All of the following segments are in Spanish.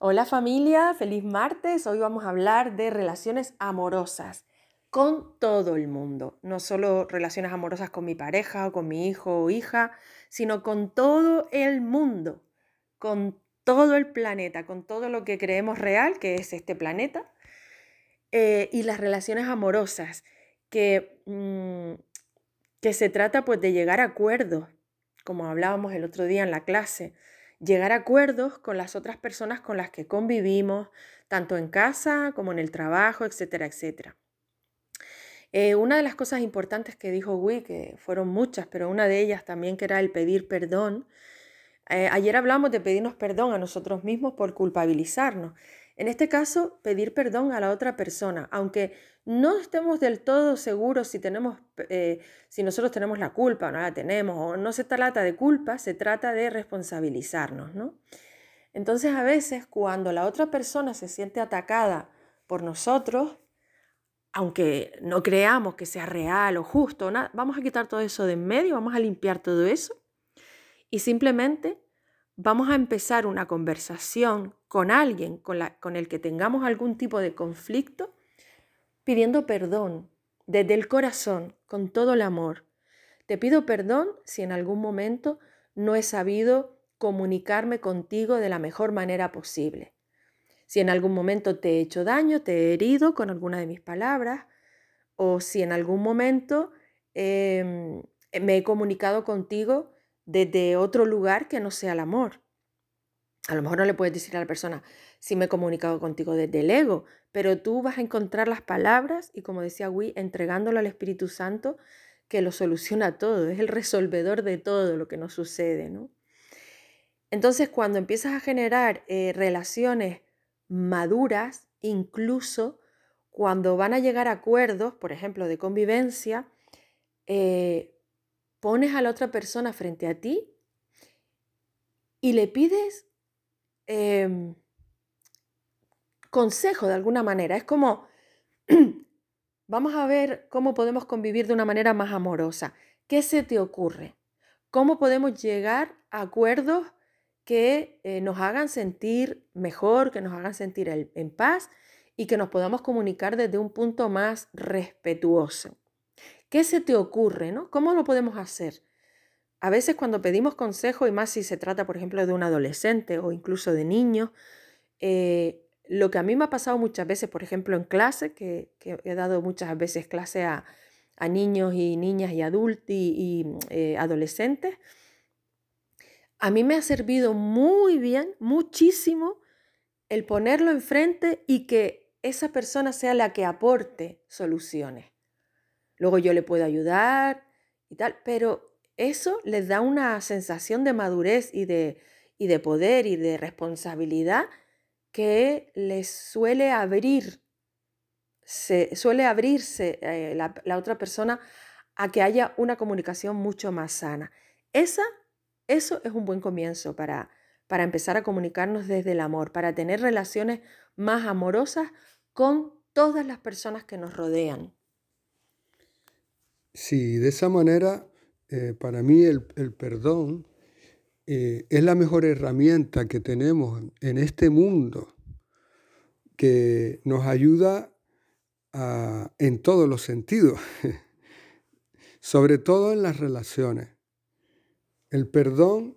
Hola familia, feliz martes. Hoy vamos a hablar de relaciones amorosas con todo el mundo. No solo relaciones amorosas con mi pareja o con mi hijo o hija, sino con todo el mundo, con todo el planeta, con todo lo que creemos real, que es este planeta, eh, y las relaciones amorosas, que, mm, que se trata pues de llegar a acuerdos, como hablábamos el otro día en la clase, llegar a acuerdos con las otras personas con las que convivimos, tanto en casa como en el trabajo, etcétera, etcétera. Eh, una de las cosas importantes que dijo Wii, que fueron muchas, pero una de ellas también que era el pedir perdón. Eh, ayer hablamos de pedirnos perdón a nosotros mismos por culpabilizarnos. En este caso, pedir perdón a la otra persona, aunque no estemos del todo seguros si, tenemos, eh, si nosotros tenemos la culpa o no la tenemos, o no se trata de culpa, se trata de responsabilizarnos, ¿no? Entonces a veces cuando la otra persona se siente atacada por nosotros, aunque no creamos que sea real o justo, vamos a quitar todo eso de en medio, vamos a limpiar todo eso y simplemente vamos a empezar una conversación con alguien con, con el que tengamos algún tipo de conflicto, pidiendo perdón desde el corazón, con todo el amor. Te pido perdón si en algún momento no he sabido comunicarme contigo de la mejor manera posible. Si en algún momento te he hecho daño, te he herido con alguna de mis palabras, o si en algún momento em, me he comunicado contigo desde otro lugar que no sea el amor. A lo mejor no le puedes decir a la persona, si me he comunicado contigo desde el ego, pero tú vas a encontrar las palabras y como decía Wii, entregándolo al Espíritu Santo, que lo soluciona todo, es el resolvedor de todo lo que nos sucede, ¿no? Entonces, cuando empiezas a generar eh, relaciones maduras, incluso cuando van a llegar a acuerdos, por ejemplo, de convivencia, eh, pones a la otra persona frente a ti y le pides em, consejo de alguna manera. Es como, vamos a ver cómo podemos convivir de una manera más amorosa. ¿Qué se te ocurre? ¿Cómo podemos llegar a acuerdos que eh, nos hagan sentir mejor, que nos hagan sentir en paz y que nos podamos comunicar desde un punto más respetuoso. ¿Qué se te ocurre? ¿no? ¿Cómo lo podemos hacer? A veces cuando pedimos consejo, y más si se trata, por ejemplo, de un adolescente o incluso de niños, eh, lo que a mí me ha pasado muchas veces, por ejemplo, en clase, que, he dado muchas veces clase a, niños y niñas y adultos y, eh, adolescentes, a mí me ha servido muy bien, muchísimo, el ponerlo enfrente y que esa persona sea la que aporte soluciones. Luego yo le puedo ayudar y tal, pero eso les da una sensación de madurez y de, y de poder y de responsabilidad que les suele abrir, se, suele abrirse eh, la, la otra persona a que haya una comunicación mucho más sana. Esa eso es un buen comienzo para, para empezar a comunicarnos desde el amor, para tener relaciones más amorosas con todas las personas que nos rodean. Sí, de esa manera, eh, para mí el, perdón eh, es la mejor herramienta que tenemos en este mundo, que nos ayuda en todos los sentidos, sobre todo en las relaciones. El perdón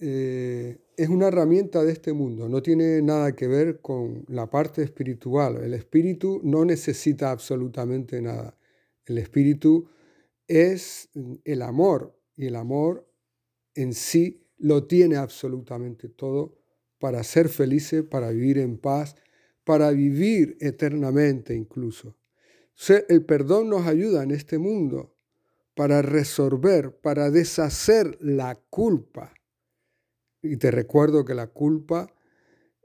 eh, es una herramienta de este mundo, no tiene nada que ver con la parte espiritual. El espíritu no necesita absolutamente nada. El espíritu es el amor y el amor en sí lo tiene absolutamente todo para ser felices, para vivir en paz, para vivir eternamente incluso. El perdón nos ayuda en este mundo para resolver, para deshacer la culpa. Y te recuerdo que la culpa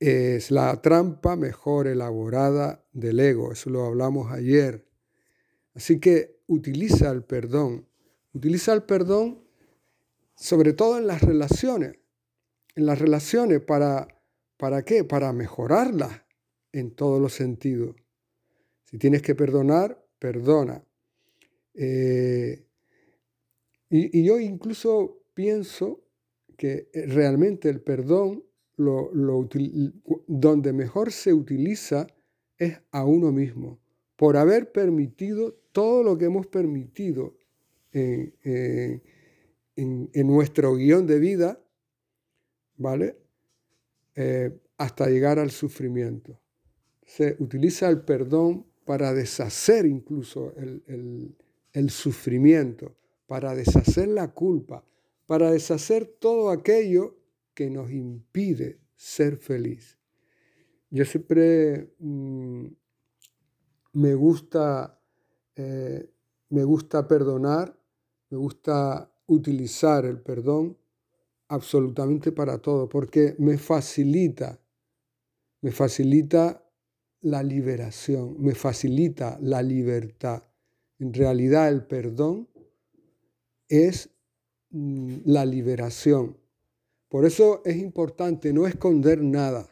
es la trampa mejor elaborada del ego, eso lo hablamos ayer. Así que utiliza el perdón, utiliza el perdón sobre todo en las relaciones, en las relaciones para, ¿para qué? Para mejorarlas en todos los sentidos. Si tienes que perdonar, perdona. Eh, y, yo incluso pienso que eh, realmente el perdón donde mejor se utiliza es a uno mismo, por haber permitido todo lo que hemos permitido en, en, nuestro guion de vida, ¿vale? Eh, hasta llegar al sufrimiento. Se utiliza el perdón para deshacer incluso el, el sufrimiento, para deshacer la culpa, para deshacer todo aquello que nos impide ser feliz. Yo siempre mm, me, gusta, eh, me gusta perdonar, me gusta utilizar el perdón absolutamente para todo, porque me facilita, me facilita la liberación, me facilita la libertad. En realidad el perdón es mm, la liberación. Por eso es importante no esconder nada,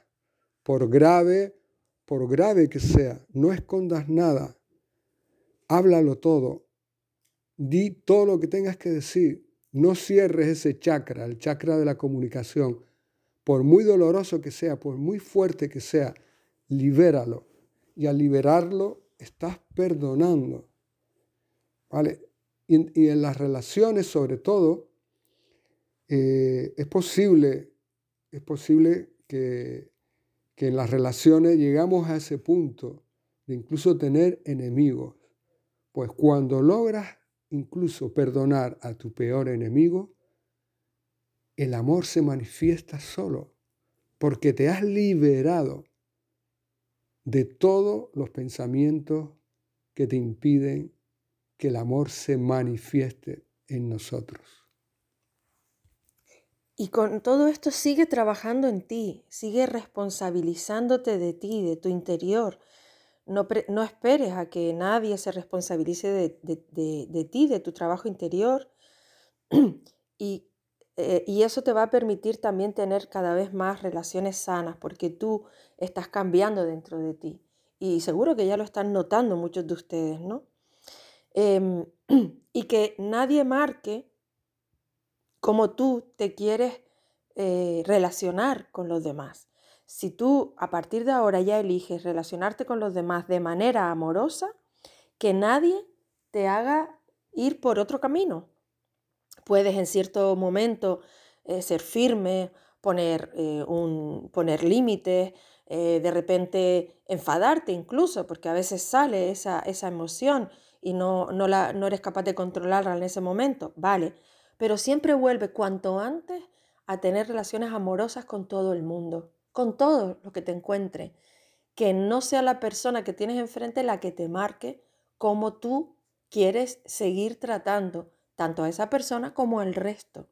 por grave, por grave que sea, no escondas nada. Háblalo todo. Di todo lo que tengas que decir. No cierres ese chakra, el chakra de la comunicación. Por muy doloroso que sea, por muy fuerte que sea, libéralo. Y al liberarlo, estás perdonando. ¿Vale? Y, en las relaciones, sobre todo, eh, es posible, es posible que, que en las relaciones llegamos a ese punto de incluso tener enemigos. Pues cuando logras incluso perdonar a tu peor enemigo, el amor se manifiesta solo, porque te has liberado de todos los pensamientos que te impiden que el amor se manifieste en nosotros. Y con todo esto sigue trabajando en ti, sigue responsabilizándote de ti, de tu interior. No, no esperes a que nadie se responsabilice de, ti, de tu trabajo interior. y, eh, y eso te va a permitir también tener cada vez más relaciones sanas, porque tú estás cambiando dentro de ti. Y seguro que ya lo están notando muchos de ustedes, ¿no? Em, y que nadie marque cómo tú te quieres eh, relacionar con los demás. Si tú a partir de ahora ya eliges relacionarte con los demás de manera amorosa, que nadie te haga ir por otro camino. Puedes en cierto momento eh, ser firme, poner, eh, poner límites, de repente enfadarte incluso, porque a veces sale esa, esa emoción y no, no, la, no eres capaz de controlarla en ese momento, vale, pero siempre vuelve cuanto antes a tener relaciones amorosas con todo el mundo, con todo lo que te encuentre, que no sea la persona que tienes enfrente la que te marque cómo tú quieres seguir tratando tanto a esa persona como al resto.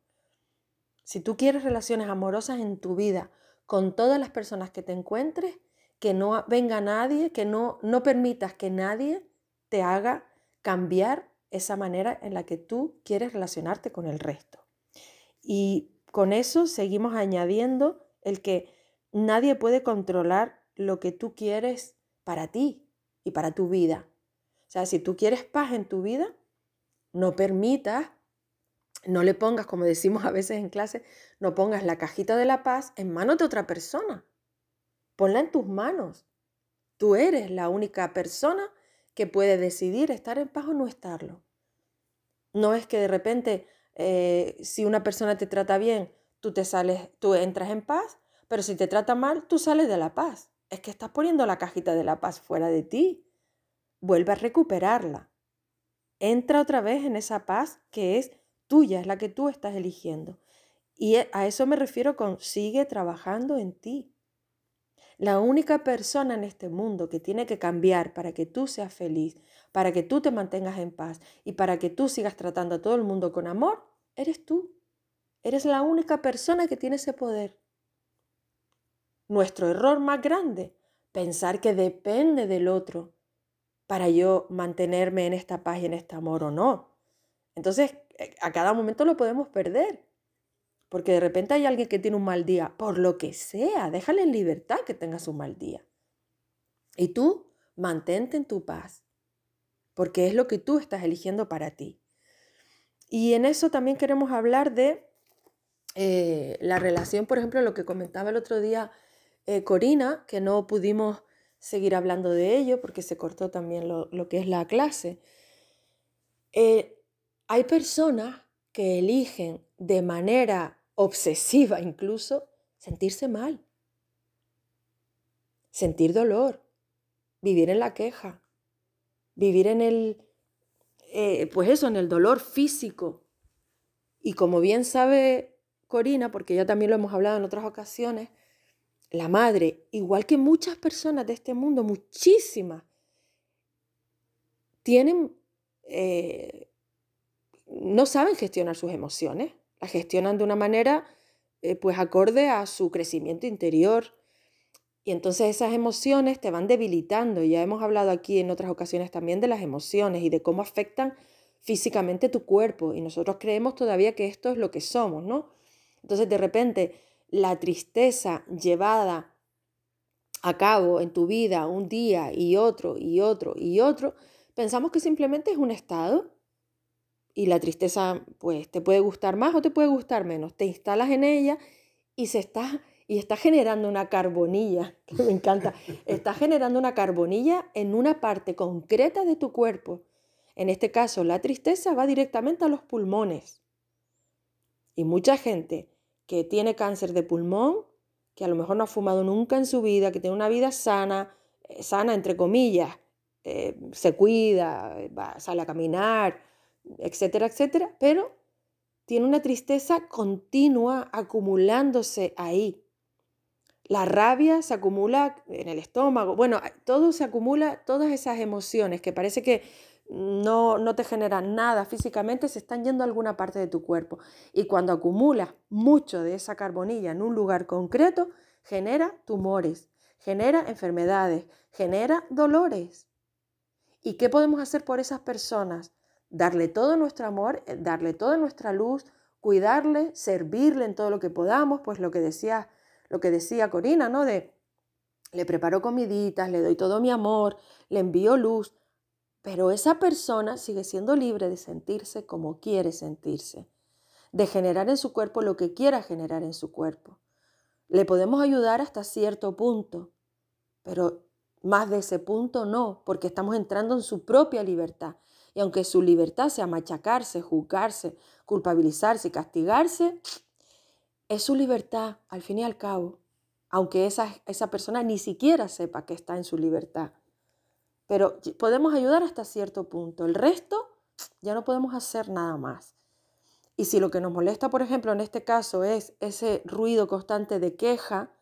Si tú quieres relaciones amorosas en tu vida con todas las personas que te encuentres, que no venga nadie, que no, no permitas que nadie te haga cambiar esa manera en la que tú quieres relacionarte con el resto. Y con eso seguimos añadiendo el que nadie puede controlar lo que tú quieres para ti y para tu vida. O sea, si tú quieres paz en tu vida, no permitas, no le pongas, como decimos a veces en clase, no pongas la cajita de la paz en manos de otra persona. Ponla en tus manos. Tú eres la única persona que puede decidir estar en paz o no estarlo. No es que de repente, eh, si una persona te trata bien, tú te sales, tú entras en paz, pero si te trata mal, tú sales de la paz. Es que estás poniendo la cajita de la paz fuera de ti. Vuelve a recuperarla. Entra otra vez en esa paz que es tuya, es la que tú estás eligiendo. Y e, a eso me refiero con sigue trabajando en ti. La única persona en este mundo que tiene que cambiar para que tú seas feliz, para que tú te mantengas en paz y para que tú sigas tratando a todo el mundo con amor, eres tú. Eres la única persona que tiene ese poder. Nuestro error más grande, pensar que depende del otro para yo mantenerme en esta paz y en este amor o no. Entonces, eh, a cada momento lo podemos perder. Porque de repente hay alguien que tiene un mal día, por lo que sea, déjale en libertad que tenga su mal día. Y tú mantente en tu paz, porque es lo que tú estás eligiendo para ti. Y en eso también queremos hablar de eh, la relación, por ejemplo, lo que comentaba el otro día eh, Corina, que no pudimos seguir hablando de ello porque se cortó también lo, que es la clase. Eh, hay personas que eligen de manera obsesiva incluso sentirse mal, sentir dolor, vivir en la queja, vivir en el, pues eso, en el dolor físico. Y como bien sabe Corina, porque ya también lo hemos hablado en otras ocasiones, la madre, igual que muchas personas de este mundo, muchísimas, tienen, eh, no saben gestionar sus emociones, las gestionan de una manera eh, pues acorde a su crecimiento interior. Y entonces esas emociones te van debilitando. Ya hemos hablado aquí en otras ocasiones también de las emociones y de cómo afectan físicamente tu cuerpo. Y nosotros creemos todavía que esto es lo que somos, ¿no? Entonces de repente la tristeza llevada a cabo en tu vida un día y otro y otro y otro, pensamos que simplemente es un estado y la tristeza pues te puede gustar más o te puede gustar menos. Te instalas en ella y se está y está generando una carbonilla, que me encanta, está generando una carbonilla en una parte concreta de tu cuerpo. En este caso, la tristeza va directamente a los pulmones. Y mucha gente que tiene cáncer de pulmón, que a lo mejor no ha fumado nunca en su vida, que tiene una vida sana, eh, sana entre comillas, eh, se cuida, sale a caminar, etcétera, etcétera, pero tiene una tristeza continua acumulándose ahí. La rabia se acumula en el estómago, bueno, todo se acumula, todas esas emociones que parece que no, no te generan nada físicamente, se están yendo a alguna parte de tu cuerpo. Y cuando acumulas mucho de esa carbonilla en un lugar concreto, genera tumores, genera enfermedades, genera dolores. ¿Y qué podemos hacer por esas personas? Darle todo nuestro amor, eh, darle toda nuestra luz, cuidarle, servirle en todo lo que podamos, pues lo que decía, lo que decía Corina, ¿no? De le preparo comiditas, le doy todo mi amor, le envío luz, pero esa persona sigue siendo libre de sentirse como quiere sentirse, de generar en su cuerpo lo que quiera generar en su cuerpo. Le podemos ayudar hasta cierto punto, pero más de ese punto no, porque estamos entrando en su propia libertad. Y aunque su libertad sea machacarse, juzgarse, culpabilizarse castigarse, es su libertad al fin y al cabo, aunque esa, esa persona ni siquiera sepa que está en su libertad. Pero podemos ayudar hasta cierto punto. El resto ya no podemos hacer nada más. Y si lo que nos molesta, por ejemplo, en este caso es ese ruido constante de queja,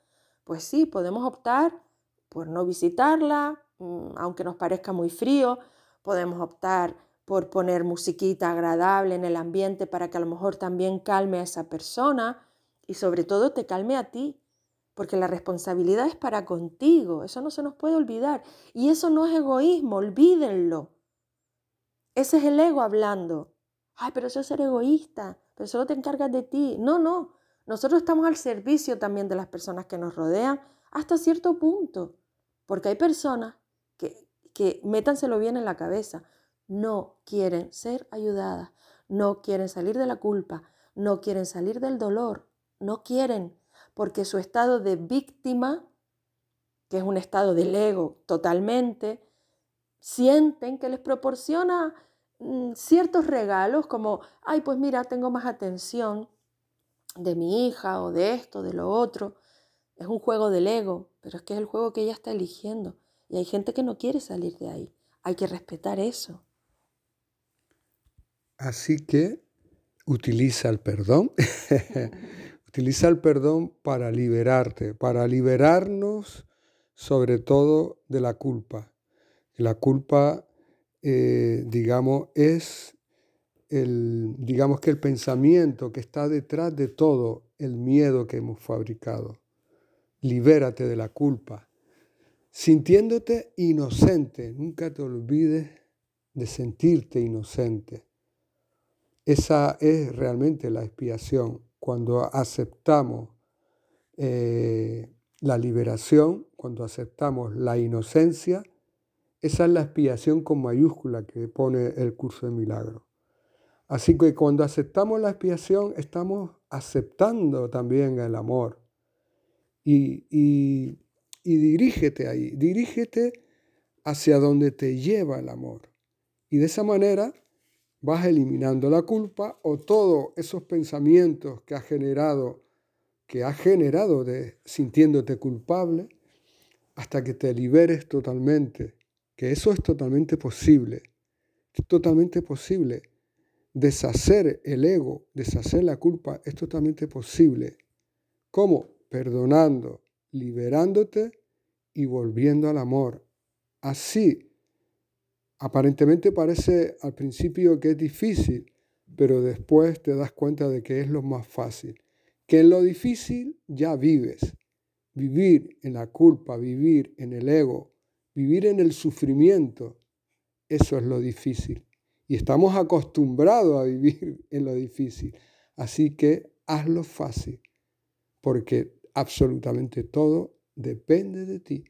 pues sí, podemos optar por no visitarla, mm, aunque nos parezca muy frío. Podemos optar por poner musiquita agradable en el ambiente para que a lo mejor también calme a esa persona y sobre todo te calme a ti porque la responsabilidad es para contigo, eso no se nos puede olvidar. Y eso no es egoísmo, olvídenlo. Ese es el ego hablando. Ay, pero eso es ser egoísta, pero solo te encargas de ti. No, no, nosotros estamos al servicio también de las personas que nos rodean hasta cierto punto, porque hay personas que, que métanselo bien en la cabeza, no quieren ser ayudadas, no quieren salir de la culpa, no quieren salir del dolor, no quieren porque su estado de víctima, que es un estado del ego totalmente, sienten que les proporciona mm, ciertos regalos como, ay, pues mira, tengo más atención de mi hija o de esto, de lo otro. Es un juego del ego, pero es que es el juego que ella está eligiendo. Y hay gente que no quiere salir de ahí. Hay que respetar eso. Así que utiliza el perdón Utiliza el perdón para liberarte, para liberarnos sobre todo de la culpa. La culpa, eh, digamos, es el, digamos que el pensamiento que está detrás de todo el miedo que hemos fabricado. Libérate de la culpa. Sintiéndote inocente, nunca te olvides de sentirte inocente. Esa es realmente la expiación cuando aceptamos eh, la liberación, cuando aceptamos la inocencia, esa es la expiación con mayúscula que pone el curso de milagro. Así que cuando aceptamos la expiación, estamos aceptando también el amor. Y, y, y dirígete ahí, dirígete hacia donde te lleva el amor. Y de esa manera vas eliminando la culpa o todos esos pensamientos que has generado, que has generado de sintiéndote culpable, hasta que te liberes totalmente, que eso es totalmente posible, es totalmente posible. Deshacer el ego, deshacer la culpa, es totalmente posible. ¿Cómo? Perdonando, liberándote y volviendo al amor. Así Aparentemente parece al principio que es difícil, pero después te das cuenta de que es lo más fácil. Que en lo difícil ya vives. Vivir en la culpa, vivir en el ego, vivir en el sufrimiento, eso es lo difícil. Y estamos acostumbrados a vivir en lo difícil. Así que hazlo fácil, porque absolutamente todo depende de ti.